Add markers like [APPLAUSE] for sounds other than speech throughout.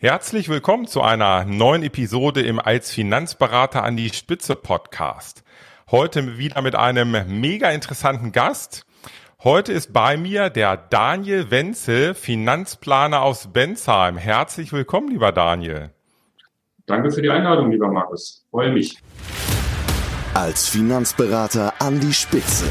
Herzlich willkommen zu einer neuen Episode im Als Finanzberater an die Spitze Podcast. Heute wieder mit einem mega interessanten Gast. Heute ist bei mir der Daniel Wenzel, Finanzplaner aus Bensheim. Herzlich willkommen, lieber Daniel. Danke für die Einladung, lieber Markus. Freue mich. Als Finanzberater an die Spitze.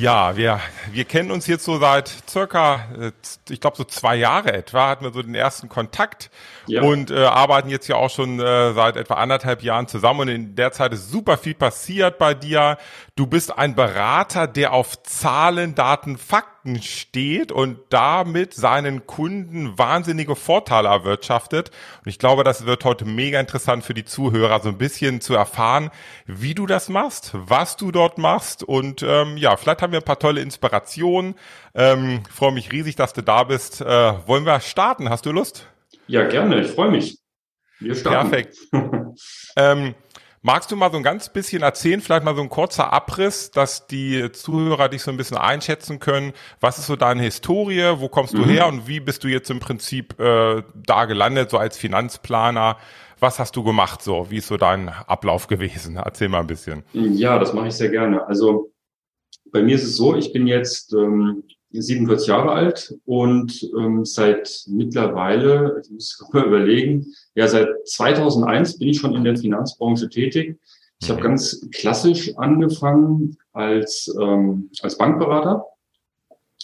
Ja, wir, wir kennen uns jetzt so seit circa, äh, ich glaube so zwei Jahre etwa, hatten wir so den ersten Kontakt ja. und äh, arbeiten jetzt ja auch schon äh, seit etwa anderthalb Jahren zusammen und in der Zeit ist super viel passiert bei dir. Du bist ein Berater, der auf Zahlen, Daten, Fakten steht und damit seinen Kunden wahnsinnige Vorteile erwirtschaftet. Und ich glaube, das wird heute mega interessant für die Zuhörer, so ein bisschen zu erfahren, wie du das machst, was du dort machst. Und ähm, ja, vielleicht haben wir ein paar tolle Inspirationen. Ähm, freue mich riesig, dass du da bist. Äh, wollen wir starten? Hast du Lust? Ja, gerne. Ich freue mich. Wir starten. Perfekt. [LAUGHS] ähm, Magst du mal so ein ganz bisschen erzählen, vielleicht mal so ein kurzer Abriss, dass die Zuhörer dich so ein bisschen einschätzen können? Was ist so deine Historie? Wo kommst du mhm. her und wie bist du jetzt im Prinzip äh, da gelandet, so als Finanzplaner? Was hast du gemacht so? Wie ist so dein Ablauf gewesen? [LAUGHS] Erzähl mal ein bisschen. Ja, das mache ich sehr gerne. Also bei mir ist es so, ich bin jetzt ähm, 47 Jahre alt und ähm, seit mittlerweile, ich muss mal überlegen, ja, seit 2001 bin ich schon in der Finanzbranche tätig. Ich mhm. habe ganz klassisch angefangen als, ähm, als Bankberater.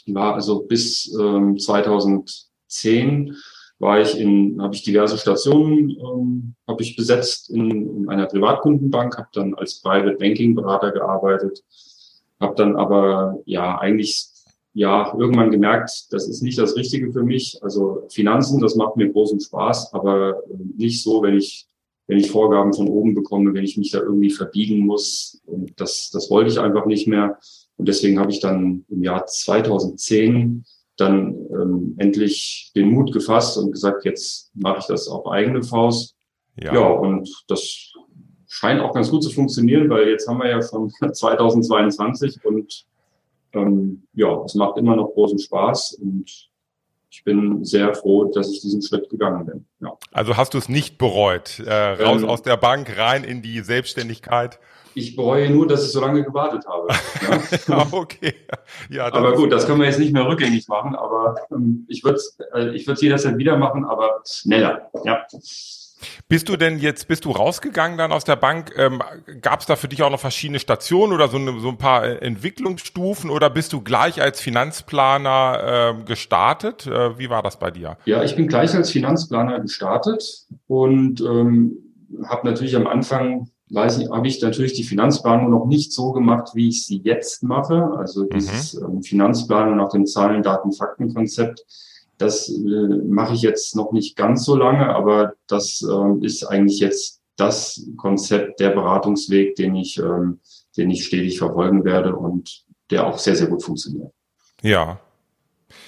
War also bis ähm, 2010 war ich in, habe ich diverse Stationen ähm, habe ich besetzt in, in einer Privatkundenbank, habe dann als Private Banking Berater gearbeitet, habe dann aber ja eigentlich ja irgendwann gemerkt, das ist nicht das Richtige für mich. Also Finanzen, das macht mir großen Spaß, aber äh, nicht so, wenn ich wenn ich Vorgaben von oben bekomme, wenn ich mich da irgendwie verbiegen muss. Und das, das wollte ich einfach nicht mehr. Und deswegen habe ich dann im Jahr 2010 dann ähm, endlich den Mut gefasst und gesagt, jetzt mache ich das auf eigene Faust. Ja. ja, und das scheint auch ganz gut zu funktionieren, weil jetzt haben wir ja schon [LAUGHS] 2022 und ähm, ja, es macht immer noch großen Spaß und ich bin sehr froh, dass ich diesen Schritt gegangen bin. Ja. Also hast du es nicht bereut, äh, raus ähm, aus der Bank rein in die Selbstständigkeit? Ich bereue nur, dass ich so lange gewartet habe. Ja. [LAUGHS] okay. Ja, aber gut, das können wir jetzt nicht mehr rückgängig machen, aber ähm, ich würde es äh, ich würde jederzeit wieder machen, aber schneller. Ja. Bist du denn jetzt, bist du rausgegangen dann aus der Bank? Ähm, Gab es da für dich auch noch verschiedene Stationen oder so, eine, so ein paar äh, Entwicklungsstufen oder bist du gleich als Finanzplaner äh, gestartet? Äh, wie war das bei dir? Ja, ich bin gleich als Finanzplaner gestartet und ähm, habe natürlich am Anfang weiß ich, habe ich natürlich die Finanzplanung noch nicht so gemacht, wie ich sie jetzt mache. Also mhm. dieses mhm. ähm, Finanzplanung nach dem Zahlen, Daten, Fakten-Konzept das äh, mache ich jetzt noch nicht ganz so lange, aber das äh, ist eigentlich jetzt das Konzept, der Beratungsweg, den ich, ähm, den ich stetig verfolgen werde und der auch sehr, sehr gut funktioniert. Ja,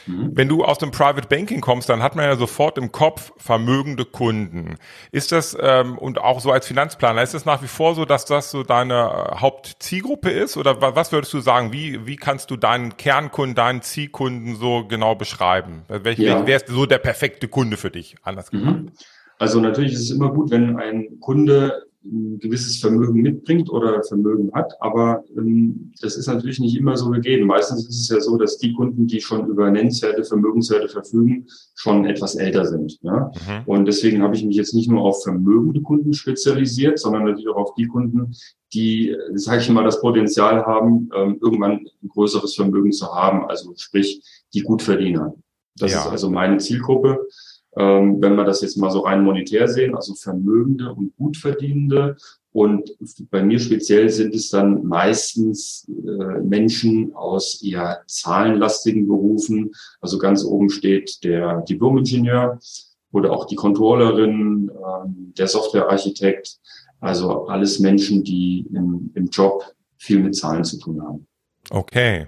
Mhm. Wenn du aus dem Private Banking kommst, dann hat man ja sofort im Kopf vermögende Kunden. Ist das, ähm, und auch so als Finanzplaner, ist es nach wie vor so, dass das so deine äh, Hauptzielgruppe ist? Oder was würdest du sagen? Wie, wie kannst du deinen Kernkunden, deinen Zielkunden so genau beschreiben? Welch, ja. Wer ist so der perfekte Kunde für dich? Anders mhm. gesagt. Mhm. Also natürlich ist es immer gut, wenn ein Kunde ein gewisses Vermögen mitbringt oder Vermögen hat. Aber ähm, das ist natürlich nicht immer so gegeben. Meistens ist es ja so, dass die Kunden, die schon über nennenswerte Vermögenswerte verfügen, schon etwas älter sind. Ja? Mhm. Und deswegen habe ich mich jetzt nicht nur auf vermögende Kunden spezialisiert, sondern natürlich auch auf die Kunden, die, sage ich mal, das Potenzial haben, ähm, irgendwann ein größeres Vermögen zu haben. Also sprich, die Gutverdiener. Das ja. ist also meine Zielgruppe. Ähm, wenn wir das jetzt mal so rein monetär sehen, also Vermögende und Gutverdienende. Und bei mir speziell sind es dann meistens äh, Menschen aus eher zahlenlastigen Berufen. Also ganz oben steht der Diplomingenieur oder auch die Controllerin, äh, der Softwarearchitekt. Also alles Menschen, die im, im Job viel mit Zahlen zu tun haben. Okay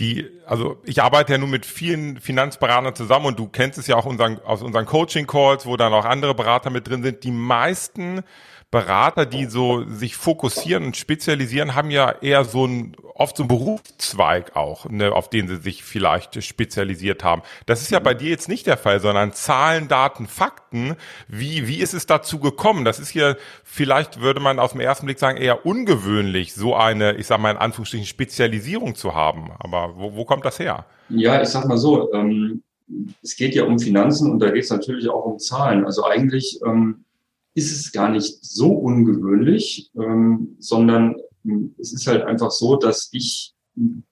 die, also ich arbeite ja nun mit vielen Finanzberatern zusammen und du kennst es ja auch unseren, aus unseren Coaching-Calls, wo dann auch andere Berater mit drin sind. Die meisten Berater, die so sich fokussieren und spezialisieren, haben ja eher so ein oft so ein Berufszweig auch, ne, auf den sie sich vielleicht spezialisiert haben. Das ist ja bei dir jetzt nicht der Fall, sondern Zahlen, Daten, Fakten. Wie wie ist es dazu gekommen? Das ist hier vielleicht würde man auf den ersten Blick sagen eher ungewöhnlich, so eine, ich sag mal in Anführungsstrichen Spezialisierung zu haben. Aber wo, wo kommt das her? Ja, ich sag mal so. Ähm es geht ja um Finanzen und da geht es natürlich auch um Zahlen. Also eigentlich ähm, ist es gar nicht so ungewöhnlich, ähm, sondern hm, es ist halt einfach so, dass ich,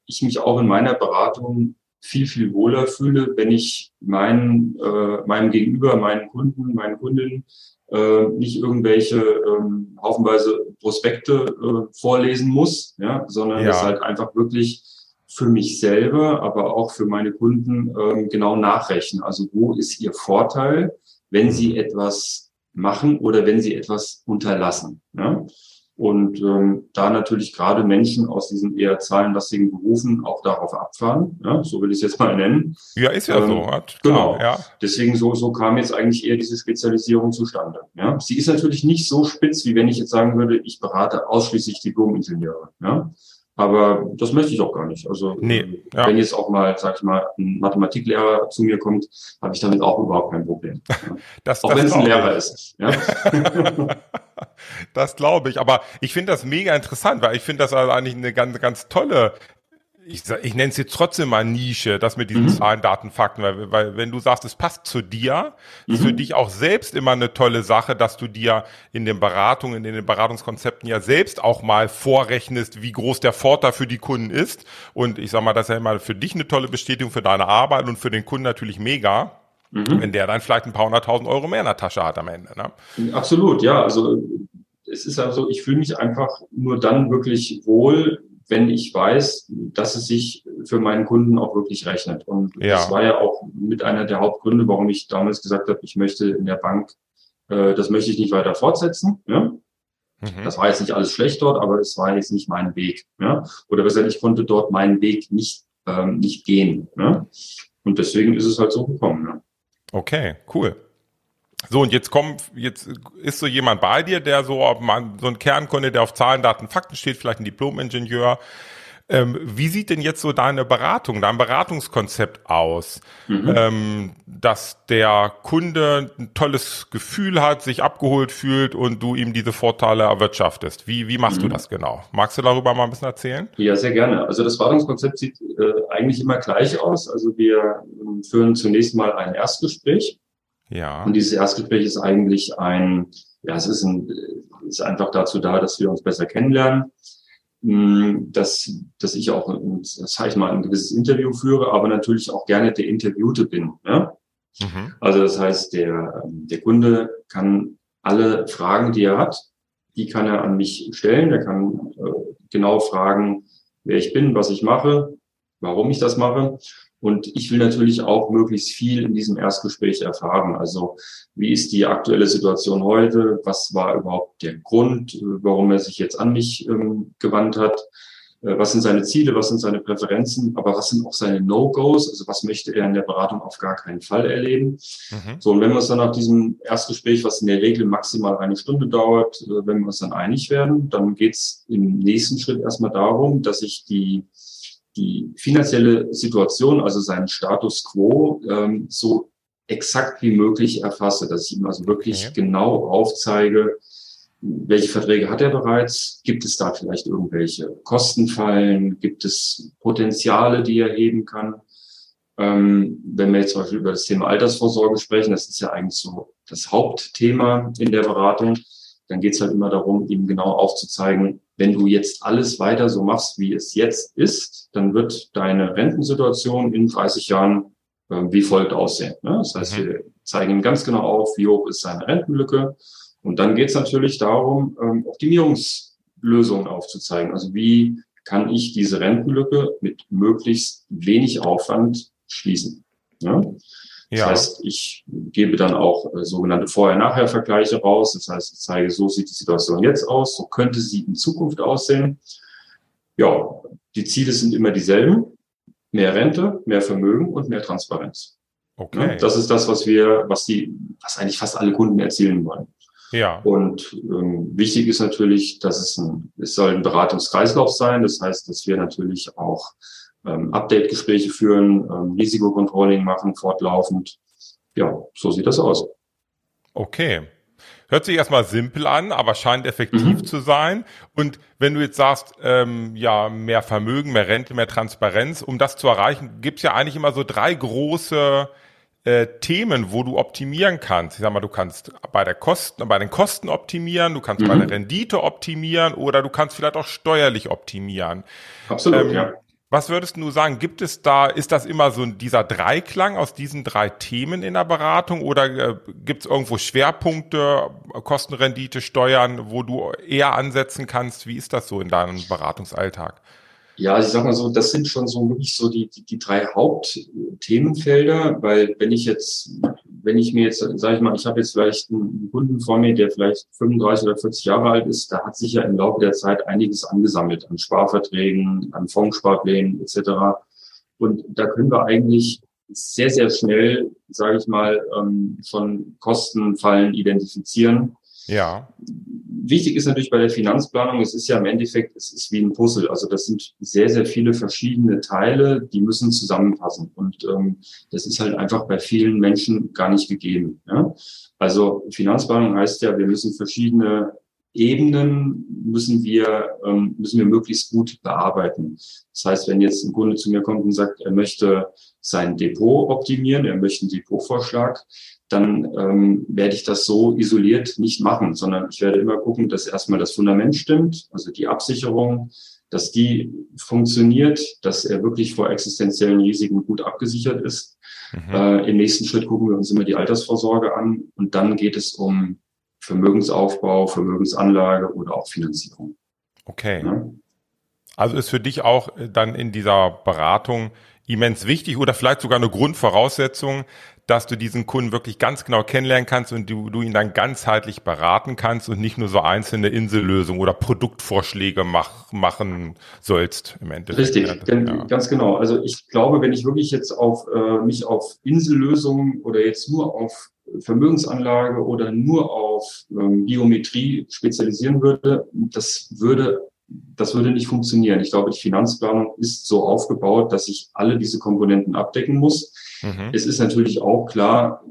ich mich auch in meiner Beratung viel, viel wohler fühle, wenn ich meinen, äh, meinem Gegenüber, meinen Kunden, meinen Kundinnen äh, nicht irgendwelche ähm, haufenweise Prospekte äh, vorlesen muss, ja, sondern ja. es halt einfach wirklich für mich selber, aber auch für meine Kunden ähm, genau nachrechnen. Also wo ist ihr Vorteil, wenn sie etwas machen oder wenn sie etwas unterlassen. Ja? Und ähm, da natürlich gerade Menschen aus diesen eher zahlenlastigen Berufen auch darauf abfahren, ja, so will ich es jetzt mal nennen. Ja, ist ja ähm, so. Hat, genau. ja. Deswegen so, so kam jetzt eigentlich eher diese Spezialisierung zustande. Ja. Sie ist natürlich nicht so spitz, wie wenn ich jetzt sagen würde, ich berate ausschließlich Diplomingenieure. Ja. Aber das möchte ich auch gar nicht. Also nee, ja. wenn jetzt auch mal, sag ich mal, ein Mathematiklehrer zu mir kommt, habe ich damit auch überhaupt kein Problem. [LAUGHS] das, auch wenn es ein Lehrer ist. Ja? [LAUGHS] das glaube ich. Aber ich finde das mega interessant, weil ich finde das also eigentlich eine ganz, ganz tolle ich, ich nenne es jetzt trotzdem mal Nische, das mit diesen mhm. Zahlen, Daten, Fakten, weil, weil wenn du sagst, es passt zu dir, mhm. ist für dich auch selbst immer eine tolle Sache, dass du dir in den Beratungen, in den Beratungskonzepten ja selbst auch mal vorrechnest, wie groß der Vorteil für die Kunden ist. Und ich sag mal, das ist ja immer für dich eine tolle Bestätigung für deine Arbeit und für den Kunden natürlich mega. Mhm. Wenn der dann vielleicht ein paar hunderttausend Euro mehr in der Tasche hat am Ende. Ne? Absolut, ja. Also es ist also, ich fühle mich einfach nur dann wirklich wohl, wenn ich weiß, dass es sich für meinen Kunden auch wirklich rechnet. Und ja. das war ja auch mit einer der Hauptgründe, warum ich damals gesagt habe, ich möchte in der Bank, äh, das möchte ich nicht weiter fortsetzen. Ja? Mhm. Das war jetzt nicht alles schlecht dort, aber es war jetzt nicht mein Weg. Ja? Oder besser, ich konnte dort meinen Weg nicht, ähm, nicht gehen. Ja? Und deswegen ist es halt so gekommen. Ja? Okay, cool. So, und jetzt kommt, jetzt ist so jemand bei dir, der so, so ein Kernkunde, der auf Zahlen, Daten, Fakten steht, vielleicht ein Diplom-Ingenieur. Ähm, wie sieht denn jetzt so deine Beratung, dein Beratungskonzept aus, mhm. ähm, dass der Kunde ein tolles Gefühl hat, sich abgeholt fühlt und du ihm diese Vorteile erwirtschaftest? Wie, wie machst mhm. du das genau? Magst du darüber mal ein bisschen erzählen? Ja, sehr gerne. Also das Beratungskonzept sieht äh, eigentlich immer gleich aus. Also wir äh, führen zunächst mal ein Erstgespräch ja. Und dieses Erstgespräch ist eigentlich ein, ja, es ist, ein, ist einfach dazu da, dass wir uns besser kennenlernen, hm, dass, dass ich auch, das sage ich mal, ein gewisses Interview führe, aber natürlich auch gerne der Interviewte bin. Ja? Mhm. Also das heißt, der, der Kunde kann alle Fragen, die er hat, die kann er an mich stellen. Er kann äh, genau fragen, wer ich bin, was ich mache, warum ich das mache. Und ich will natürlich auch möglichst viel in diesem Erstgespräch erfahren. Also wie ist die aktuelle Situation heute? Was war überhaupt der Grund, warum er sich jetzt an mich ähm, gewandt hat? Äh, was sind seine Ziele? Was sind seine Präferenzen? Aber was sind auch seine No-Gos? Also was möchte er in der Beratung auf gar keinen Fall erleben? Mhm. So, und wenn wir uns dann nach diesem Erstgespräch, was in der Regel maximal eine Stunde dauert, äh, wenn wir uns dann einig werden, dann geht's im nächsten Schritt erstmal darum, dass ich die die finanzielle Situation, also seinen Status quo, ähm, so exakt wie möglich erfasse, dass ich ihm also wirklich okay. genau aufzeige, welche Verträge hat er bereits? Gibt es da vielleicht irgendwelche Kostenfallen? Gibt es Potenziale, die er heben kann? Ähm, wenn wir jetzt zum Beispiel über das Thema Altersvorsorge sprechen, das ist ja eigentlich so das Hauptthema in der Beratung, dann geht es halt immer darum, ihm genau aufzuzeigen, wenn du jetzt alles weiter so machst, wie es jetzt ist, dann wird deine Rentensituation in 30 Jahren äh, wie folgt aussehen. Ne? Das heißt, mhm. wir zeigen ihm ganz genau auf, wie hoch ist seine Rentenlücke. Und dann geht es natürlich darum, ähm, Optimierungslösungen aufzuzeigen. Also wie kann ich diese Rentenlücke mit möglichst wenig Aufwand schließen. Ja? Das ja. heißt, ich gebe dann auch äh, sogenannte Vorher-Nachher-Vergleiche raus. Das heißt, ich zeige, so sieht die Situation jetzt aus, so könnte sie in Zukunft aussehen. Ja, die Ziele sind immer dieselben. Mehr Rente, mehr Vermögen und mehr Transparenz. Okay. Ja, das ist das, was wir, was die, was eigentlich fast alle Kunden erzielen wollen. Ja. Und ähm, wichtig ist natürlich, dass es ein, es soll ein Beratungskreislauf sein. Das heißt, dass wir natürlich auch ähm, Update-Gespräche führen, ähm, Risikocontrolling machen, fortlaufend. Ja, so sieht das aus. Okay. Hört sich erstmal simpel an, aber scheint effektiv mhm. zu sein. Und wenn du jetzt sagst, ähm, ja, mehr Vermögen, mehr Rente, mehr Transparenz, um das zu erreichen, gibt's ja eigentlich immer so drei große äh, Themen, wo du optimieren kannst. Ich sag mal, du kannst bei der Kosten, bei den Kosten optimieren, du kannst mhm. bei der Rendite optimieren oder du kannst vielleicht auch steuerlich optimieren. Absolut, ähm, ja. Was würdest du sagen? Gibt es da, ist das immer so dieser Dreiklang aus diesen drei Themen in der Beratung oder äh, gibt es irgendwo Schwerpunkte, Kostenrendite, Steuern, wo du eher ansetzen kannst? Wie ist das so in deinem Beratungsalltag? Ja, ich sag mal so, das sind schon so wirklich so die, die, die drei Hauptthemenfelder, weil wenn ich jetzt, wenn ich mir jetzt, sage ich mal, ich habe jetzt vielleicht einen Kunden vor mir, der vielleicht 35 oder 40 Jahre alt ist, da hat sich ja im Laufe der Zeit einiges angesammelt an Sparverträgen, an Fondssparplänen etc. Und da können wir eigentlich sehr, sehr schnell, sage ich mal, ähm, von Kostenfallen identifizieren ja. Wichtig ist natürlich bei der Finanzplanung, es ist ja im Endeffekt, es ist wie ein Puzzle. Also das sind sehr, sehr viele verschiedene Teile, die müssen zusammenpassen. Und ähm, das ist halt einfach bei vielen Menschen gar nicht gegeben. Ja? Also Finanzplanung heißt ja, wir müssen verschiedene Ebenen müssen wir, ähm, müssen wir möglichst gut bearbeiten. Das heißt, wenn jetzt ein Kunde zu mir kommt und sagt, er möchte sein Depot optimieren, er möchte einen Depotvorschlag, dann ähm, werde ich das so isoliert nicht machen, sondern ich werde immer gucken, dass erstmal das Fundament stimmt, also die Absicherung, dass die funktioniert, dass er wirklich vor existenziellen Risiken gut abgesichert ist. Mhm. Äh, Im nächsten Schritt gucken wir uns immer die Altersvorsorge an und dann geht es um Vermögensaufbau, Vermögensanlage oder auch Finanzierung. Okay. Ja? Also ist für dich auch äh, dann in dieser Beratung immens wichtig oder vielleicht sogar eine Grundvoraussetzung, dass du diesen Kunden wirklich ganz genau kennenlernen kannst und du, du ihn dann ganzheitlich beraten kannst und nicht nur so einzelne Insellösungen oder Produktvorschläge mach, machen sollst im Endeffekt. Richtig, ja. ganz genau. Also ich glaube, wenn ich wirklich jetzt auf äh, mich auf Insellösungen oder jetzt nur auf Vermögensanlage oder nur auf ähm, Biometrie spezialisieren würde, das würde das würde nicht funktionieren. Ich glaube, die Finanzplanung ist so aufgebaut, dass ich alle diese Komponenten abdecken muss. Mhm. Es ist natürlich auch klar,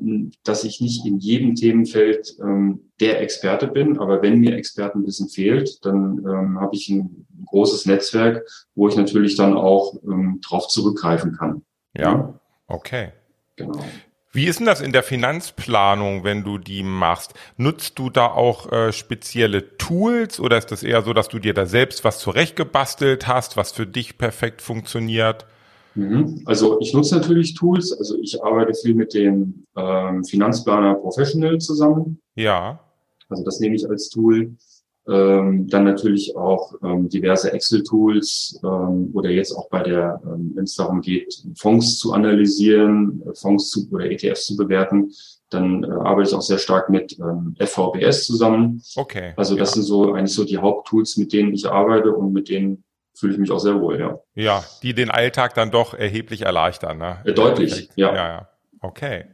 dass ich nicht in jedem Themenfeld ähm, der Experte bin, aber wenn mir Expertenwissen fehlt, dann ähm, habe ich ein großes Netzwerk, wo ich natürlich dann auch ähm, drauf zurückgreifen kann. Ja. okay. Genau. Wie ist denn das in der Finanzplanung, wenn du die machst? Nutzt du da auch äh, spezielle Tools oder ist das eher so, dass du dir da selbst was zurechtgebastelt hast, was für dich perfekt funktioniert? Mhm. Also ich nutze natürlich Tools. Also ich arbeite viel mit dem ähm, Finanzplaner Professional zusammen. Ja. Also das nehme ich als Tool. Ähm, dann natürlich auch ähm, diverse Excel-Tools ähm, oder jetzt auch bei der, ähm, wenn es darum geht, Fonds zu analysieren, äh, Fonds zu, oder ETFs zu bewerten, dann äh, arbeite ich auch sehr stark mit ähm, FVBS zusammen. Okay. Also das ja. sind so eigentlich so die Haupttools, mit denen ich arbeite und mit denen fühle ich mich auch sehr wohl, ja. Ja, die den Alltag dann doch erheblich erleichtern, ne? Ja, deutlich, ja. Ja, ja. Okay.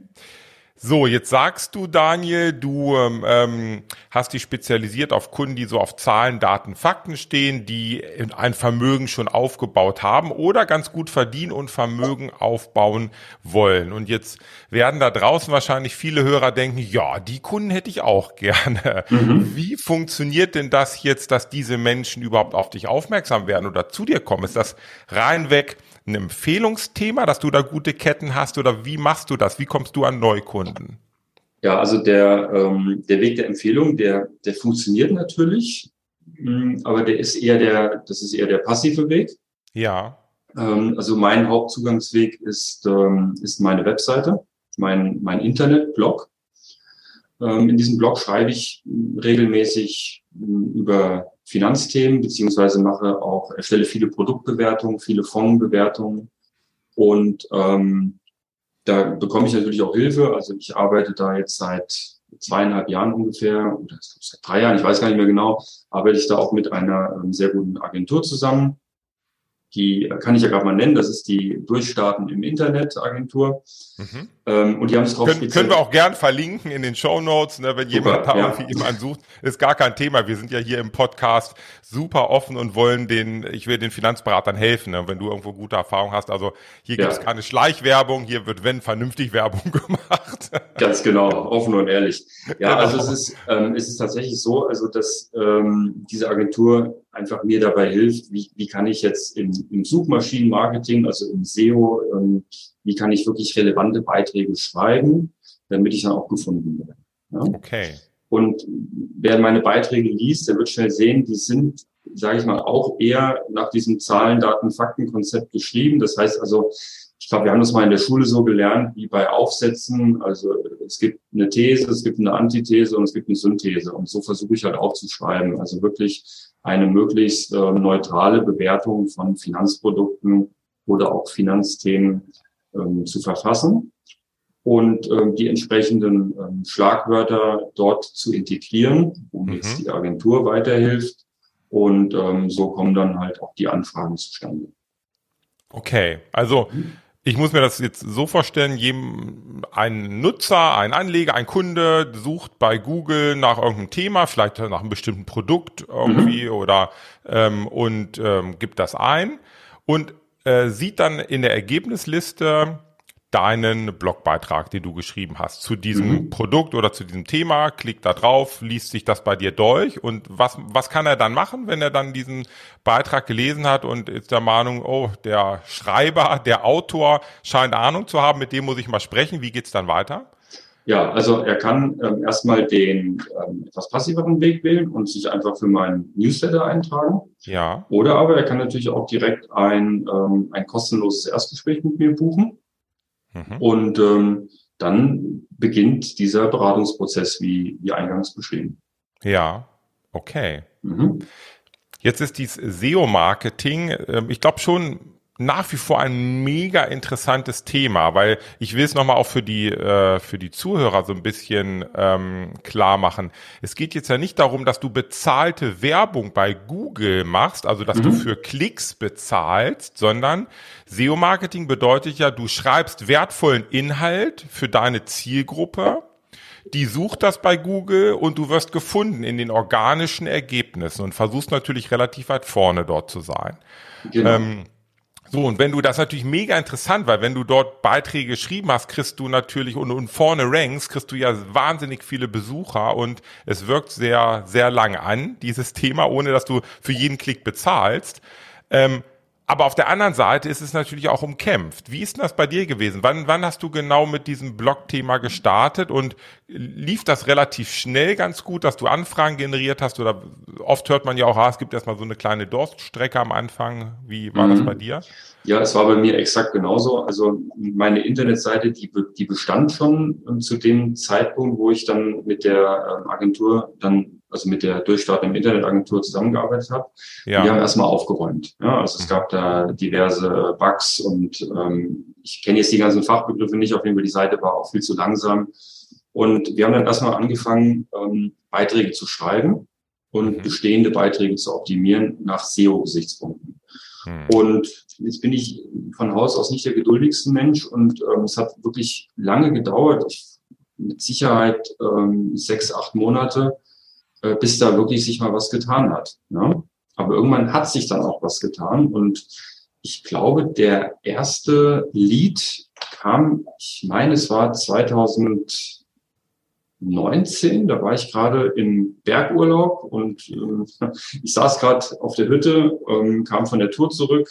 So, jetzt sagst du, Daniel, du ähm, hast dich spezialisiert auf Kunden, die so auf Zahlen, Daten, Fakten stehen, die ein Vermögen schon aufgebaut haben oder ganz gut verdienen und Vermögen aufbauen wollen. Und jetzt werden da draußen wahrscheinlich viele Hörer denken, ja, die Kunden hätte ich auch [LAUGHS] gerne. Mhm. Wie funktioniert denn das jetzt, dass diese Menschen überhaupt auf dich aufmerksam werden oder zu dir kommen? Ist das reinweg ein Empfehlungsthema, dass du da gute Ketten hast oder wie machst du das? Wie kommst du an Neukunden? Ja, also der, ähm, der Weg der Empfehlung, der, der funktioniert natürlich, mh, hm, aber der ist eher der, das ist eher der passive Weg. Ja. Ähm, also mein Hauptzugangsweg ist, ähm, ist meine Webseite, mein, mein Internetblog. Ähm, in diesem Blog schreibe ich regelmäßig ähm, über Finanzthemen, beziehungsweise mache auch, erstelle viele Produktbewertungen, viele Fondsbewertungen. Und ähm, da bekomme ich natürlich auch Hilfe. Also ich arbeite da jetzt seit zweieinhalb Jahren ungefähr, oder seit drei Jahren, ich weiß gar nicht mehr genau, arbeite ich da auch mit einer ähm, sehr guten Agentur zusammen, die kann ich ja gerade mal nennen, das ist die Durchstarten im Internet Agentur. Mhm. Ähm, und die haben es drauf können, können wir auch gern verlinken in den Show Notes, ne, wenn super, jemand da ja. irgendwie jemanden sucht, ist gar kein Thema. Wir sind ja hier im Podcast super offen und wollen den, ich will den Finanzberatern helfen, ne, wenn du irgendwo gute Erfahrungen hast. Also hier ja. gibt es keine Schleichwerbung, hier wird wenn vernünftig Werbung [LAUGHS] gemacht. Ganz genau, offen und ehrlich. Ja, genau. also es ist, ähm, es ist tatsächlich so, also dass ähm, diese Agentur einfach mir dabei hilft, wie, wie kann ich jetzt im, im Suchmaschinenmarketing, also im SEO, ähm, wie kann ich wirklich relevante Beiträge schreiben, damit ich dann auch gefunden werde. Ja? Okay. Und wer meine Beiträge liest, der wird schnell sehen, die sind, sage ich mal, auch eher nach diesem Zahlen, Daten, Fakten-Konzept geschrieben. Das heißt also, ich glaube, wir haben das mal in der Schule so gelernt, wie bei Aufsätzen. Also es gibt eine These, es gibt eine Antithese und es gibt eine Synthese. Und so versuche ich halt auch zu schreiben. Also wirklich eine möglichst äh, neutrale Bewertung von Finanzprodukten oder auch Finanzthemen ähm, zu verfassen und ähm, die entsprechenden ähm, Schlagwörter dort zu integrieren, wo mhm. jetzt die Agentur weiterhilft. Und ähm, so kommen dann halt auch die Anfragen zustande. Okay, also mhm ich muss mir das jetzt so vorstellen, jedem, ein Nutzer, ein Anleger, ein Kunde sucht bei Google nach irgendeinem Thema, vielleicht nach einem bestimmten Produkt irgendwie mhm. oder ähm, und ähm, gibt das ein und äh, sieht dann in der Ergebnisliste deinen Blogbeitrag, den du geschrieben hast, zu diesem mhm. Produkt oder zu diesem Thema, klickt da drauf, liest sich das bei dir durch und was, was kann er dann machen, wenn er dann diesen Beitrag gelesen hat und ist der Meinung, oh, der Schreiber, der Autor scheint Ahnung zu haben, mit dem muss ich mal sprechen, wie geht's dann weiter? Ja, also er kann ähm, erstmal den ähm, etwas passiveren Weg wählen und sich einfach für meinen Newsletter eintragen. Ja. Oder aber er kann natürlich auch direkt ein, ähm, ein kostenloses Erstgespräch mit mir buchen. Mhm. Und ähm, dann beginnt dieser Beratungsprozess, wie, wie eingangs beschrieben. Ja, okay. Mhm. Jetzt ist dieses SEO-Marketing, äh, ich glaube schon nach wie vor ein mega interessantes Thema, weil ich will es nochmal auch für die, äh, für die Zuhörer so ein bisschen ähm, klar machen. Es geht jetzt ja nicht darum, dass du bezahlte Werbung bei Google machst, also dass mhm. du für Klicks bezahlst, sondern SEO-Marketing bedeutet ja, du schreibst wertvollen Inhalt für deine Zielgruppe die sucht das bei Google und du wirst gefunden in den organischen Ergebnissen und versuchst natürlich relativ weit vorne dort zu sein. Genau. Ähm, so, und wenn du das natürlich mega interessant, weil wenn du dort Beiträge geschrieben hast, kriegst du natürlich und, und vorne ranks, kriegst du ja wahnsinnig viele Besucher und es wirkt sehr, sehr lang an, dieses Thema, ohne dass du für jeden Klick bezahlst. Ähm, aber auf der anderen Seite ist es natürlich auch umkämpft. Wie ist denn das bei dir gewesen? Wann, wann hast du genau mit diesem Blog-Thema gestartet und lief das relativ schnell ganz gut, dass du Anfragen generiert hast? Oder oft hört man ja auch, ah, es gibt erstmal so eine kleine Durststrecke am Anfang. Wie war mhm. das bei dir? Ja, es war bei mir exakt genauso. Also meine Internetseite, die, die bestand schon ähm, zu dem Zeitpunkt, wo ich dann mit der ähm, Agentur dann also mit der durchstartenden Internetagentur zusammengearbeitet habe. Ja. Die haben erstmal aufgeräumt. Ja, also es gab da diverse Bugs und ähm, ich kenne jetzt die ganzen Fachbegriffe nicht, auf jeden Fall die Seite war auch viel zu langsam. Und wir haben dann erstmal angefangen, ähm, Beiträge zu schreiben und mhm. bestehende Beiträge zu optimieren nach SEO-Gesichtspunkten. Mhm. Und jetzt bin ich von Haus aus nicht der geduldigste Mensch und ähm, es hat wirklich lange gedauert, ich, mit Sicherheit ähm, sechs, acht Monate, äh, bis da wirklich sich mal was getan hat. Ne? Aber irgendwann hat sich dann auch was getan und ich glaube, der erste Lied kam, ich meine, es war 2019, da war ich gerade im Bergurlaub und äh, [LAUGHS] ich saß gerade auf der Hütte, ähm, kam von der Tour zurück,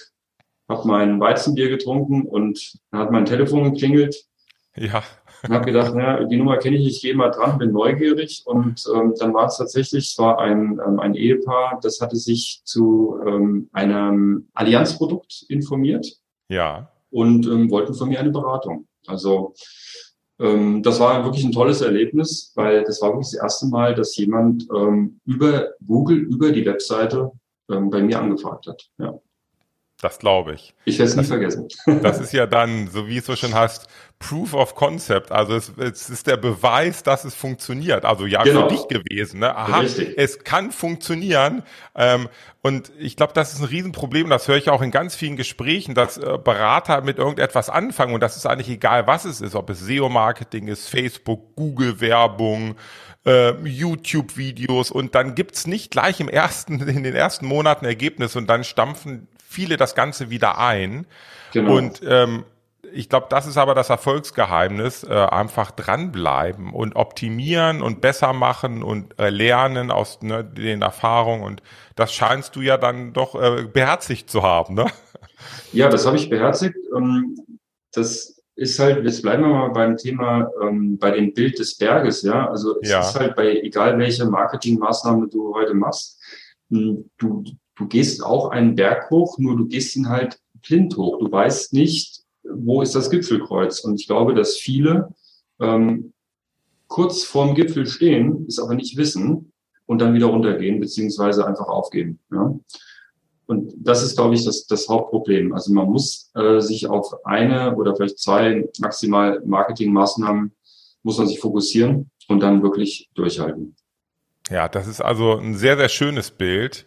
habe mein Weizenbier getrunken und dann hat mein Telefon geklingelt Ja. Und habe gedacht, naja, die Nummer kenne ich, ich gehe mal dran, bin neugierig. Und ähm, dann war es tatsächlich, es war ein, ähm, ein Ehepaar, das hatte sich zu ähm, einem Allianzprodukt informiert. Ja. Und ähm, wollten von mir eine Beratung. Also ähm, das war wirklich ein tolles Erlebnis, weil das war wirklich das erste Mal, dass jemand ähm, über Google, über die Webseite ähm, bei mir angefragt hat. Ja. Das glaube ich. Ich werde es nie vergessen. [LAUGHS] Das ist ja dann, so wie es so schön heißt, Proof of Concept. Also es, es ist der Beweis, dass es funktioniert. Also ja, genau. für dich gewesen. Ne? Aha, Richtig. es kann funktionieren. Ähm, und ich glaube, das ist ein Riesenproblem. Das höre ich auch in ganz vielen Gesprächen, dass äh, Berater mit irgendetwas anfangen. Und das ist eigentlich egal, was es ist. Ob es SEO-Marketing ist, Facebook, Google-Werbung, äh, YouTube-Videos und dann gibt's nicht gleich im ersten, in den ersten Monaten Ergebnis und dann stampfen viele das Ganze wieder ein. Genau. Und ähm, ich glaube, das ist aber das Erfolgsgeheimnis, äh, einfach dranbleiben und optimieren und besser machen und äh, lernen aus ne, den Erfahrungen. Und das scheinst du ja dann doch äh, beherzigt zu haben, ne? Ja, das habe ich beherzigt. Ähm, das ist halt, jetzt bleiben wir mal beim Thema, ähm, bei dem Bild des Berges, ja. Also es ja. ist halt bei egal welche Marketingmaßnahme du heute machst, hm, du, du gehst auch einen Berg hoch, nur du gehst ihn halt blind hoch. Du weißt nicht, wo ist das Gipfelkreuz. Und ich glaube, dass viele ähm, kurz vorm Gipfel stehen, es aber nicht wissen und dann wieder runtergehen, beziehungsweise einfach aufgeben. Ja? Und das ist, glaube ich, das, das Hauptproblem. Also man muss äh, sich auf eine oder vielleicht zwei maximal Marketingmaßnahmen muss man sich fokussieren und dann wirklich durchhalten. Ja, das ist also ein sehr, sehr schönes Bild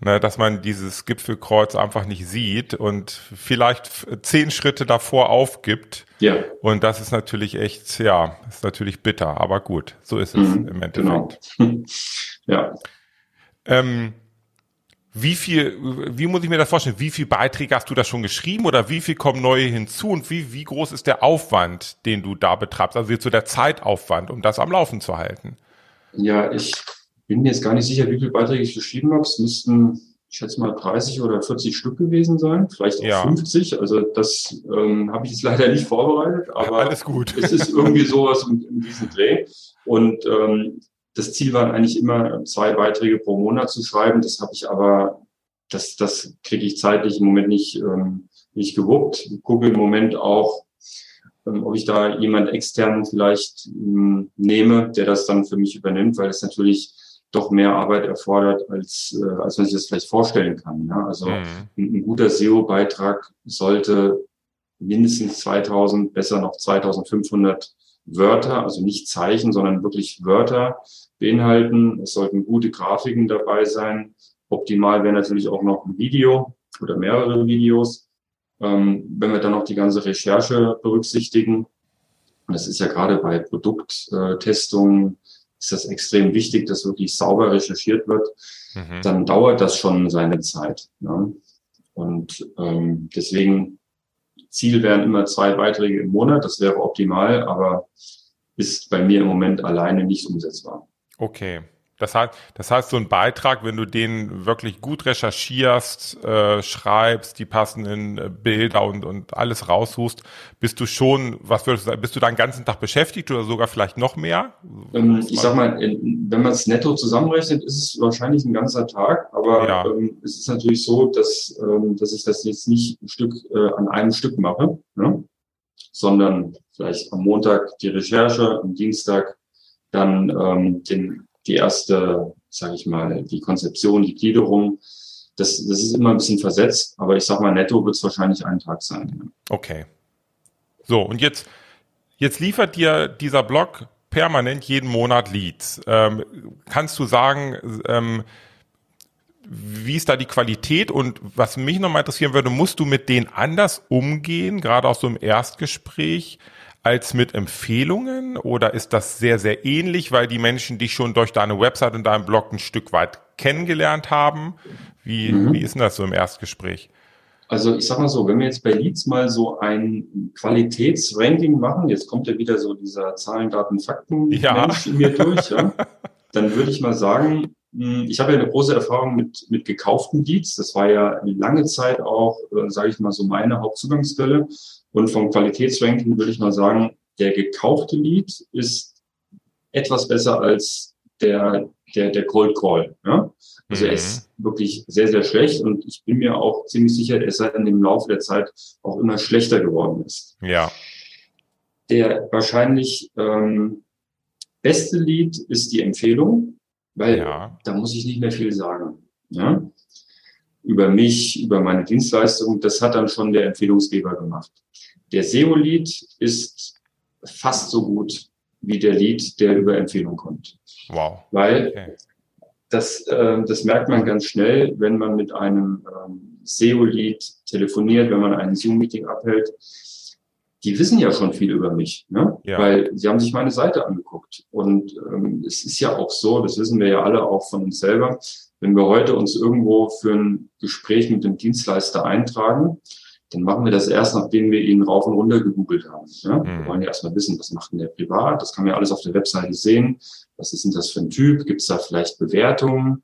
ne, dass man dieses Gipfelkreuz einfach nicht sieht und vielleicht zehn Schritte davor aufgibt. Ja. Und das ist natürlich echt, ja, ist natürlich bitter, aber gut, so ist es mhm, im Endeffekt. Genau. [LAUGHS] ja. Ähm, wie viel, wie muss ich mir das vorstellen? Wie viel Beiträge hast du da schon geschrieben oder wie viel kommen neue hinzu und wie, wie groß ist der Aufwand, den du da betreibst? Also so der Zeitaufwand, um das am Laufen zu halten? Ja, ich bin mir jetzt gar nicht sicher, wie viele Beiträge ich geschrieben habe. Es müssten, ich schätze mal, 30 oder 40 Stück gewesen sein, vielleicht auch ja. 50. Also das ähm, habe ich jetzt leider nicht vorbereitet, aber [LAUGHS] Alles gut. es ist irgendwie sowas in, in diesem Dreh. Und ähm, das Ziel war eigentlich immer, zwei Beiträge pro Monat zu schreiben. Das habe ich aber, das, das kriege ich zeitlich im Moment nicht, ähm, nicht gewuppt. Ich gucke im Moment auch, ähm, ob ich da jemand externen vielleicht ähm, nehme, der das dann für mich übernimmt, weil es natürlich doch mehr Arbeit erfordert, als, äh, als man sich das vielleicht vorstellen kann. Ja? Also mhm. ein, ein, guter SEO-Beitrag sollte mindestens 2000, besser noch 2500 Wörter, also nicht Zeichen, sondern wirklich Wörter beinhalten. Es sollten gute Grafiken dabei sein. Optimal wäre natürlich auch noch ein Video oder mehrere Videos. Ähm, wenn wir dann noch die ganze Recherche berücksichtigen, und das ist ja gerade bei Produkttestungen, ist das extrem wichtig, dass wirklich sauber recherchiert wird, mhm. dann dauert das schon seine Zeit. Ne? Und ähm, deswegen Ziel wären immer zwei Beiträge im Monat, das wäre optimal, aber ist bei mir im Moment alleine nicht umsetzbar. Okay. Das heißt, das heißt, so ein Beitrag, wenn du den wirklich gut recherchierst, äh, schreibst, die passenden äh, Bilder und, und alles raussuchst, bist du schon, was würdest du sagen, bist du da den ganzen Tag beschäftigt oder sogar vielleicht noch mehr? Ähm, ich sag mal, wenn man es netto zusammenrechnet, ist es wahrscheinlich ein ganzer Tag, aber ja. ähm, es ist natürlich so, dass, ähm, dass ich das jetzt nicht ein Stück äh, an einem Stück mache, ne? sondern vielleicht am Montag die Recherche, am Dienstag dann ähm, den die erste, sage ich mal, die Konzeption, die Gliederung. Das, das ist immer ein bisschen versetzt, aber ich sag mal, netto wird es wahrscheinlich ein Tag sein. Okay. So, und jetzt, jetzt liefert dir dieser Blog permanent jeden Monat Leads. Ähm, kannst du sagen, ähm, wie ist da die Qualität und was mich nochmal interessieren würde, musst du mit denen anders umgehen, gerade aus so einem Erstgespräch? Als mit Empfehlungen oder ist das sehr, sehr ähnlich, weil die Menschen dich schon durch deine Website und deinen Blog ein Stück weit kennengelernt haben? Wie, mhm. wie ist denn das so im Erstgespräch? Also ich sag mal so, wenn wir jetzt bei Leads mal so ein Qualitätsranking machen, jetzt kommt ja wieder so dieser Zahlen, Daten, Fakten ja. Mensch in mir durch, ja, [LAUGHS] dann würde ich mal sagen, ich habe ja eine große Erfahrung mit, mit gekauften Leads. Das war ja eine lange Zeit auch, äh, sage ich mal, so meine Hauptzugangsquelle. Und vom Qualitätsranking würde ich mal sagen, der gekaufte Lead ist etwas besser als der, der, der Cold Call. Ja? Also mhm. er ist wirklich sehr, sehr schlecht und ich bin mir auch ziemlich sicher, dass er in dem Laufe der Zeit auch immer schlechter geworden ist. Ja. Der wahrscheinlich ähm, beste Lead ist die Empfehlung, weil ja. da muss ich nicht mehr viel sagen. Ja? Über mich, über meine Dienstleistung, das hat dann schon der Empfehlungsgeber gemacht. Der SEO-Lead ist fast so gut wie der Lead, der über Empfehlung kommt. Wow. Weil okay. das, äh, das merkt man ganz schnell, wenn man mit einem ähm, SEO-Lead telefoniert, wenn man ein Zoom-Meeting abhält. Die wissen ja schon viel über mich, ne? Ja. weil sie haben sich meine Seite angeguckt. Und ähm, es ist ja auch so, das wissen wir ja alle auch von uns selber, wenn wir heute uns irgendwo für ein Gespräch mit dem Dienstleister eintragen, dann machen wir das erst, nachdem wir ihn rauf und runter gegoogelt haben. Ja? Mhm. Wir wollen ja erstmal wissen, was macht denn der privat? Das kann man ja alles auf der Webseite sehen. Was ist denn das für ein Typ? Gibt es da vielleicht Bewertungen?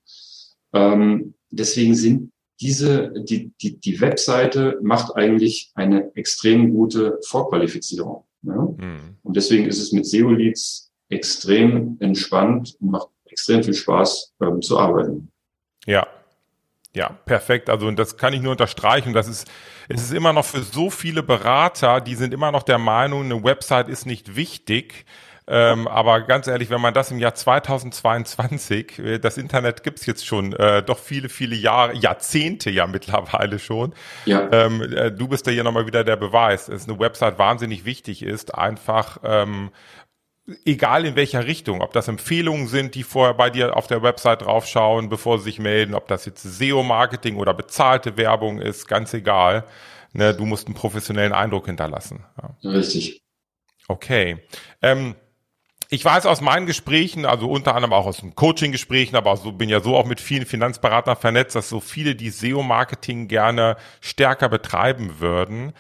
Ähm, deswegen sind diese, die, die, die Webseite macht eigentlich eine extrem gute Vorqualifizierung. Ja? Mhm. Und deswegen ist es mit SEO-Leads extrem entspannt und macht extrem viel Spaß ähm, zu arbeiten. Ja, ja, perfekt. Also und das kann ich nur unterstreichen. Das ist, es ist immer noch für so viele Berater, die sind immer noch der Meinung, eine Website ist nicht wichtig. Ähm, aber ganz ehrlich, wenn man das im Jahr 2022, äh, das Internet gibt's jetzt schon äh, doch viele, viele Jahre, Jahrzehnte ja mittlerweile schon. Ja. Ähm, äh, du bist ja hier nochmal wieder der Beweis, dass eine Website wahnsinnig wichtig ist, einfach ähm, egal in welcher Richtung, ob das Empfehlungen sind, die vorher bei dir auf der Website draufschauen, bevor sie sich melden, ob das jetzt SEO-Marketing oder bezahlte Werbung ist, ganz egal. Ne, du musst einen professionellen Eindruck hinterlassen. Ja. Richtig. Okay. Ähm, ich weiß aus meinen Gesprächen, also unter anderem auch aus den Coaching-Gesprächen, aber so, bin ja so auch mit vielen Finanzberatern vernetzt, dass so viele die SEO-Marketing gerne stärker betreiben würden.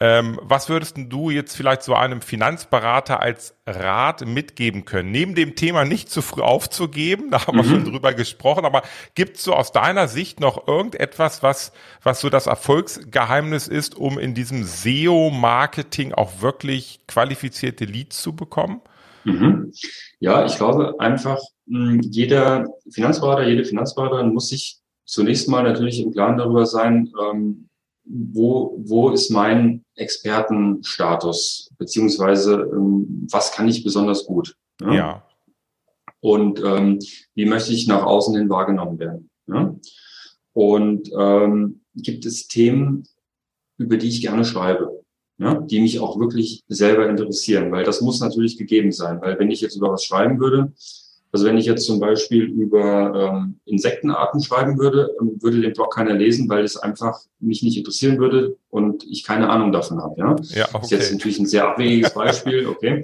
Ähm, was würdest du jetzt vielleicht so einem Finanzberater als Rat mitgeben können? Neben dem Thema nicht zu früh aufzugeben, [LAUGHS] da haben mhm. wir schon drüber gesprochen, aber gibt es so aus deiner Sicht noch irgendetwas, was, was so das Erfolgsgeheimnis ist, um in diesem SEO-Marketing auch wirklich qualifizierte Leads zu bekommen? Mhm. Ja, ich glaube einfach, hm, jeder Finanzberater, jede Finanzberaterin muss sich zunächst mal natürlich im Klaren darüber sein, ähm, wo, wo ist mein Expertenstatus, beziehungsweise ähm, was kann ich besonders gut? Ja. ja. Und ähm, wie möchte ich nach außen hin wahrgenommen werden? Ja? Und ähm, gibt es Themen, über die ich gerne schreibe, ja? die mich auch wirklich selber interessieren, weil das muss natürlich gegeben sein, weil wenn ich jetzt über was schreiben würde, also wenn ich jetzt zum Beispiel über ähm, Insektenarten schreiben würde, ähm, würde den Blog keiner lesen, weil es einfach mich nicht interessieren würde und ich keine Ahnung davon habe. Ja, ja okay. Das ist jetzt natürlich ein sehr abwegiges [LAUGHS] Beispiel, okay.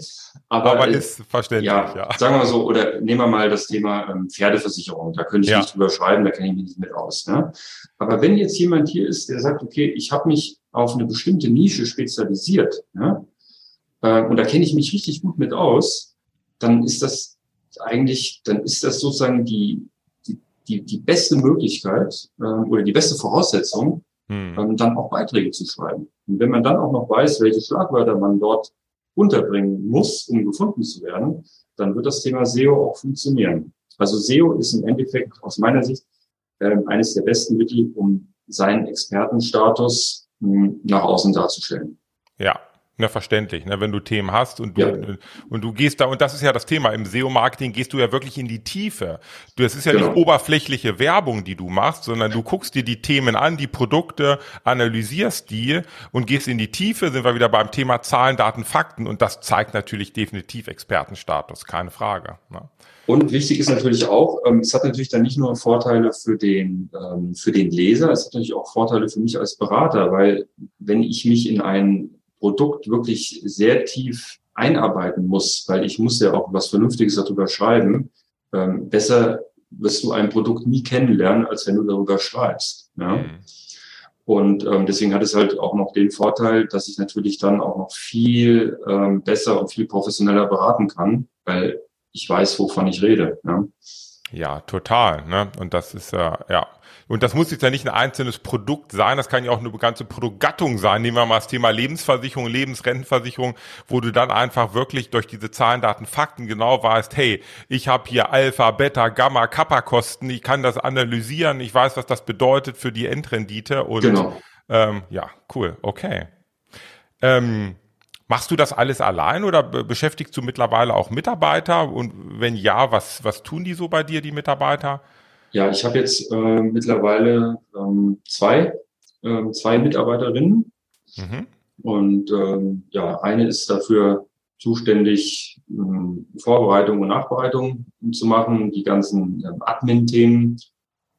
Aber, Aber äh, ist verständlich, ja, ja. Sagen wir mal so, oder nehmen wir mal das Thema ähm, Pferdeversicherung. Da könnte ich ja. nicht drüber schreiben, da kenne ich mich nicht mit aus. Ja? Aber wenn jetzt jemand hier ist, der sagt, okay, ich habe mich auf eine bestimmte Nische spezialisiert, ja, äh, und da kenne ich mich richtig gut mit aus, dann ist das eigentlich, dann ist das sozusagen die, die, die, die beste Möglichkeit äh, oder die beste Voraussetzung, hm. ähm, dann auch Beiträge zu schreiben. Und wenn man dann auch noch weiß, welche Schlagwörter man dort unterbringen muss, um gefunden zu werden, dann wird das Thema SEO auch funktionieren. Also SEO ist im Endeffekt aus meiner Sicht äh, eines der besten Mittel, um seinen Expertenstatus mh, hm, nach außen darzustellen. Ja, ja, verständlich, ne? wenn du Themen hast und du, ja. und du gehst da, und das ist ja das Thema, im SEO-Marketing gehst du ja wirklich in die Tiefe. Du, es ist ja genau. nicht oberflächliche Werbung, die du machst, sondern du guckst dir die Themen an, die Produkte, analysierst die und gehst in die Tiefe, sind wir wieder beim Thema Zahlen, Daten, Fakten und das zeigt natürlich definitiv Expertenstatus, keine Frage. Ne? Und wichtig ist natürlich auch, ähm, es hat natürlich dann nicht nur Vorteile für den, ähm, für den Leser, es hat natürlich auch Vorteile für mich als Berater, weil wenn ich mich in einen Produkt wirklich sehr tief einarbeiten muss, weil ich muss ja auch was Vernünftiges darüber schreiben, ähm, besser wirst du ein Produkt nie kennenlernen, als wenn du darüber schreibst. Ja? Mhm. Und ähm, deswegen hat es halt auch noch den Vorteil, dass ich natürlich dann auch noch viel ähm, besser und viel professioneller beraten kann, weil ich weiß, wovon ich rede. Ja? Ja, total. Ne? Und das ist ja, ja. Und das muss jetzt ja nicht ein einzelnes Produkt sein, das kann ja auch eine ganze Produktgattung sein. Nehmen wir mal das Thema Lebensversicherung, Lebensrentenversicherung, wo du dann einfach wirklich durch diese Zahlen, Daten, Fakten genau weißt, hey, ich habe hier Alpha, Beta, Gamma, Kappa-Kosten, ich kann das analysieren, ich weiß, was das bedeutet für die Endrendite und genau. ähm, ja, cool, okay. Ähm, Machst du das alles allein oder beschäftigst du mittlerweile auch Mitarbeiter? Und wenn ja, was, was tun die so bei dir, die Mitarbeiter? Ja, ich habe jetzt äh, mittlerweile ähm, zwei, äh, zwei Mitarbeiterinnen. Mhm. Und ähm, ja, eine ist dafür zuständig, ähm, Vorbereitung und Nachbereitung zu machen, die ganzen ähm, Admin-Themen.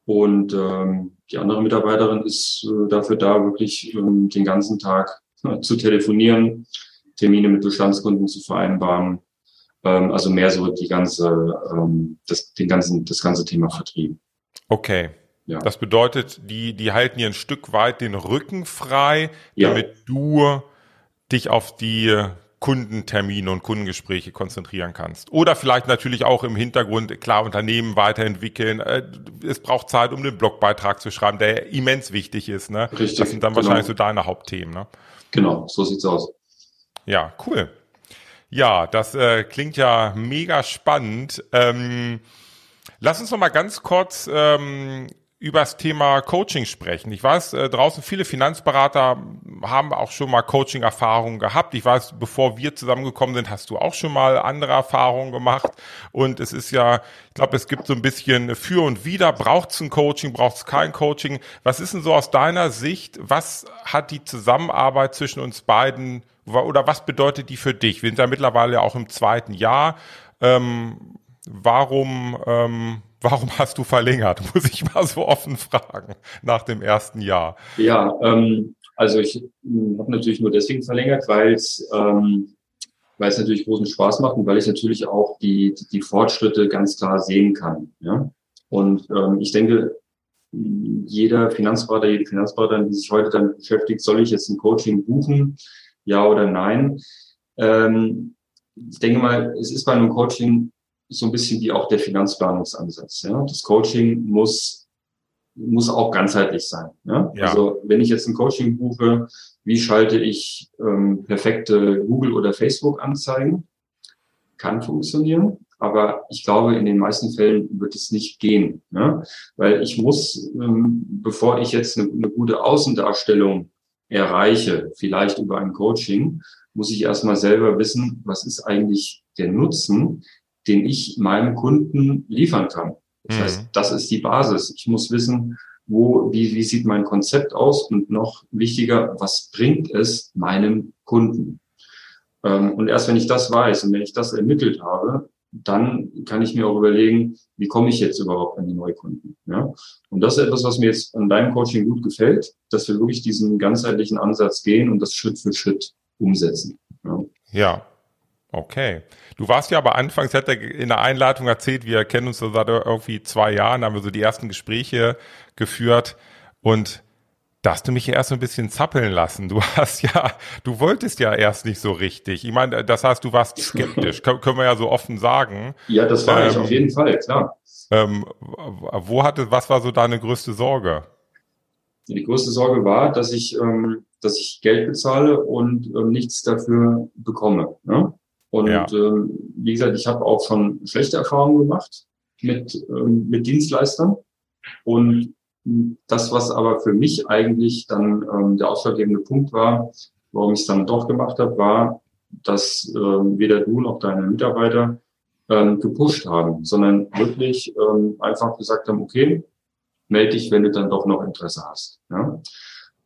Und ähm, die andere Mitarbeiterin ist äh, dafür da, wirklich ähm, den ganzen Tag äh, [LAUGHS] zu telefonieren, Termine mit Bestandskunden zu vereinbaren. Ähm, also mehr so die ganze, ähm, das, den ganzen, das ganze Thema Vertrieb. Okay. Ja. Das bedeutet, die, die halten dir ein Stück weit den Rücken frei, damit ja. du dich auf die Kundentermine und Kundengespräche konzentrieren kannst. Oder vielleicht natürlich auch im Hintergrund, klar, Unternehmen weiterentwickeln. Äh, es braucht Zeit, um den Blogbeitrag zu schreiben, der immens wichtig ist. Ne? Richtig, das sind dann genau. wahrscheinlich so deine Hauptthemen. Ne? Genau, so sieht's aus. Ja, cool. Ja, das äh, klingt ja mega spannend. Ähm, lass uns noch mal ganz kurz ähm, über das Thema Coaching sprechen. Ich weiß, äh, draußen viele Finanzberater haben auch schon mal Coaching-Erfahrungen gehabt. Ich weiß, bevor wir zusammengekommen sind, hast du auch schon mal andere Erfahrungen gemacht. Und es ist ja, ich glaube, es gibt so ein bisschen für und wider. Braucht es ein Coaching, braucht es kein Coaching? Was ist denn so aus deiner Sicht? Was hat die Zusammenarbeit zwischen uns beiden oder was bedeutet die für dich? Wir sind ja mittlerweile auch im zweiten Jahr. Ähm, warum, ähm, [LAUGHS] warum hast du verlängert? [LAUGHS] Muss ich mal so offen fragen nach dem ersten Jahr. Ja, ähm, also ich hm, habe natürlich nur deswegen verlängert, weil es ähm, weil es natürlich großen Spaß macht und weil ich natürlich auch die, die Fortschritte ganz klar sehen kann. Ja? Und ähm, ich denke, jeder Finanzberater, jede Finanzberaterin, die sich heute damit beschäftigt, soll ich jetzt ein Coaching buchen? Ja oder nein. Ähm, ich denke mal, es ist bei einem Coaching so ein bisschen wie auch der Finanzplanungsansatz. Ja? Das Coaching muss, muss auch ganzheitlich sein. Ja? ja? Also wenn ich jetzt ein Coaching buche, wie schalte ich ähm, perfekte Google- oder Facebook-Anzeigen? Kann funktionieren, aber ich glaube, in den meisten Fällen wird es nicht gehen. Ja? Weil ich muss, ähm, bevor ich jetzt eine, eine gute Außendarstellung erreiche, vielleicht über ein Coaching, muss ich erstmal selber wissen, was ist eigentlich der Nutzen, den ich meinem Kunden liefern kann. Das mhm. heißt, das ist die Basis. Ich muss wissen, wo, wie, wie sieht mein Konzept aus und noch wichtiger, was bringt es meinem Kunden? Ähm, und erst wenn ich das weiß und wenn ich das ermittelt habe, dann kann ich mir auch überlegen, wie komme ich jetzt überhaupt an die Neukunden. Ja? Und das ist etwas, was mir jetzt an deinem Coaching gut gefällt, dass wir wirklich diesen ganzheitlichen Ansatz gehen und das Schritt für Schritt umsetzen. Ja, ja. okay. Du warst ja aber anfangs, hat er in der Einleitung erzählt, wir kennen uns so seit irgendwie zwei Jahren, haben wir so die ersten Gespräche geführt und da hast du mich ja erst so ein bisschen zappeln lassen. Du [LAUGHS] hast ja, du wolltest ja erst nicht so richtig. Ich meine, das heißt, du warst skeptisch, können wir ja so offen sagen. Ja, das war ähm, ich auf jeden Fall, klar. Ähm, wo hatte, was war so deine größte Sorge? Die größte Sorge war, dass ich, ähm, dass ich Geld bezahle und ähm, nichts dafür bekomme. Ne? Und ja. ähm, wie gesagt, ich habe auch schon schlechte Erfahrungen gemacht mit, ähm, mit Dienstleistern. Und das, was aber für mich eigentlich dann ähm, der ausschlaggebende Punkt war, warum ich es dann doch gemacht habe, war, dass ähm, weder du noch deine Mitarbeiter ähm, gepusht haben, sondern wirklich ähm, einfach gesagt haben, okay, melde dich, wenn du dann doch noch Interesse hast. Ja?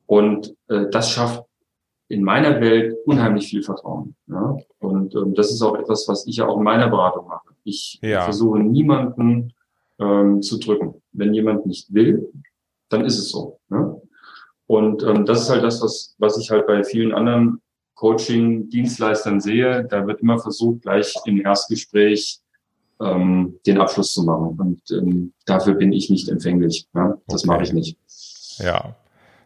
Und äh, das schafft in meiner Welt unheimlich viel Vertrauen. Ja? Und ähm, das ist auch etwas, was ich ja auch in meiner Beratung mache. Ich ja. versuche niemanden ähm, zu drücken. Wenn jemand nicht will, dann ist es so. Ne? Und ähm, das ist halt das, was, was ich halt bei vielen anderen Coaching-Dienstleistern sehe. Da wird immer versucht, gleich im Erstgespräch ähm, den Abschluss zu machen. Und ähm, dafür bin ich nicht empfänglich. Ja? Das okay. mache ich nicht. Ja.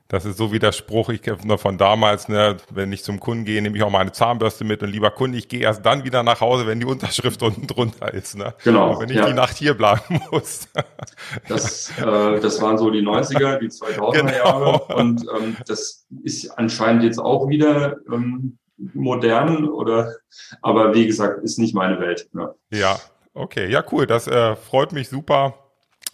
Das ist so wie der Spruch, ich kenne nur von damals, ne, wenn ich zum Kunden gehe, nehme ich auch meine Zahnbürste mit und lieber Kunde, ich gehe erst dann wieder nach Hause, wenn die Unterschrift [LAUGHS] unten drunter ist. Ne? Genau. Und wenn ich ja. die Nacht hier bleiben [LAUGHS] muss. Das, äh, das waren so die 90er, die 2000er genau. Jahre. Und ähm, das ist anscheinend jetzt auch wieder ähm, modern oder, aber wie gesagt, ist nicht meine Welt. Ne? Ja, okay, ja cool, das äh, freut mich super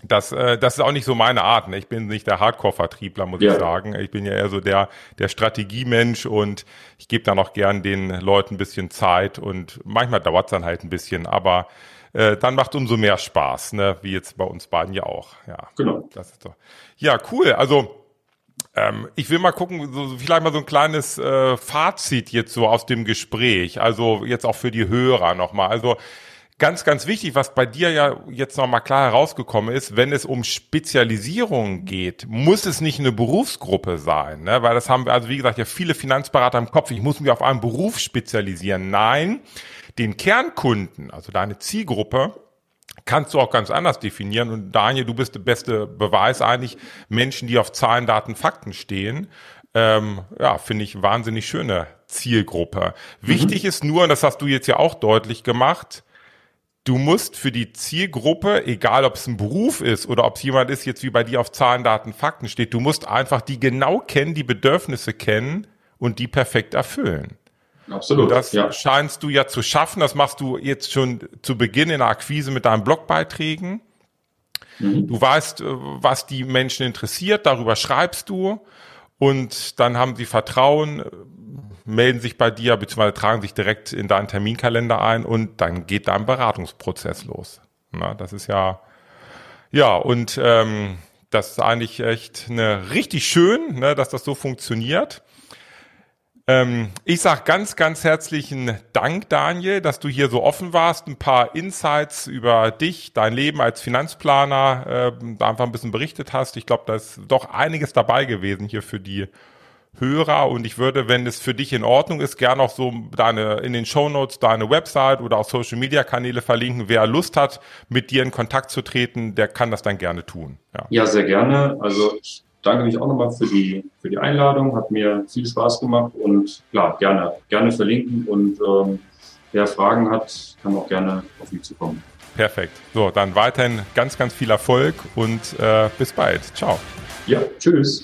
das, äh, das ist auch nicht so meine Art. Ne? Ich bin nicht der Hardcore-Vertriebler, muss ja. ich sagen. Ich bin ja eher so der, der Strategiemensch und ich gebe dann auch gern den Leuten ein bisschen Zeit und manchmal dauert es dann halt ein bisschen, aber äh, dann macht umso mehr Spaß, ne? wie jetzt bei uns beiden ja auch. Ja, genau. Das ist doch. Ja, cool. Also ähm, ich will mal gucken, so, vielleicht mal so ein kleines äh, Fazit jetzt so aus dem Gespräch. Also jetzt auch für die Hörer nochmal. Also ganz, ganz wichtig, was bei dir ja jetzt nochmal klar herausgekommen ist, wenn es um Spezialisierung geht, muss es nicht eine Berufsgruppe sein, ne? weil das haben wir, also wie gesagt, ja viele Finanzberater im Kopf, ich muss mich auf einen Beruf spezialisieren. Nein, den Kernkunden, also deine Zielgruppe, kannst du auch ganz anders definieren. Und Daniel, du bist der beste Beweis eigentlich, Menschen, die auf Zahlen, Daten, Fakten stehen, ähm, ja, finde ich wahnsinnig schöne Zielgruppe. Mhm. Wichtig ist nur, und das hast du jetzt ja auch deutlich gemacht, du musst für die Zielgruppe, egal ob es ein Beruf ist oder ob es jemand ist, jetzt wie bei dir auf Zahlen, Daten, Fakten steht, du musst einfach die genau kennen, die Bedürfnisse kennen und die perfekt erfüllen. Absolut. Und das ja. scheinst du ja zu schaffen. Das machst du jetzt schon zu Beginn in der Akquise mit deinen Blogbeiträgen. Mhm. Du weißt, äh, was die Menschen interessiert, darüber schreibst du und dann haben sie Vertrauen, melden sich bei dir bzw. tragen sich direkt in deinen Terminkalender ein und dann geht dein Beratungsprozess los. Na, das ist ja, ja, und ähm, das ist eigentlich echt eine richtig schön, ne, dass das so funktioniert. Ähm, ich sag ganz, ganz herzlichen Dank, Daniel, dass du hier so offen warst, ein paar Insights über dich, dein Leben als Finanzplaner, äh, einfach ein bisschen berichtet hast. Ich glaube, da ist doch einiges dabei gewesen hier für die Hörer und ich würde, wenn es für dich in Ordnung ist, gerne auch so deine in den Show Notes deine Website oder auch Social Media Kanäle verlinken. Wer Lust hat, mit dir in Kontakt zu treten, der kann das dann gerne tun. Ja, ja sehr gerne. Also ich danke mich auch nochmal für die für die Einladung. Hat mir viel Spaß gemacht und klar gerne gerne verlinken und ähm, wer Fragen hat, kann auch gerne auf mich zukommen. Perfekt. So, dann weiterhin ganz, ganz viel Erfolg und äh, bis bald. Ciao. Ja, tschüss.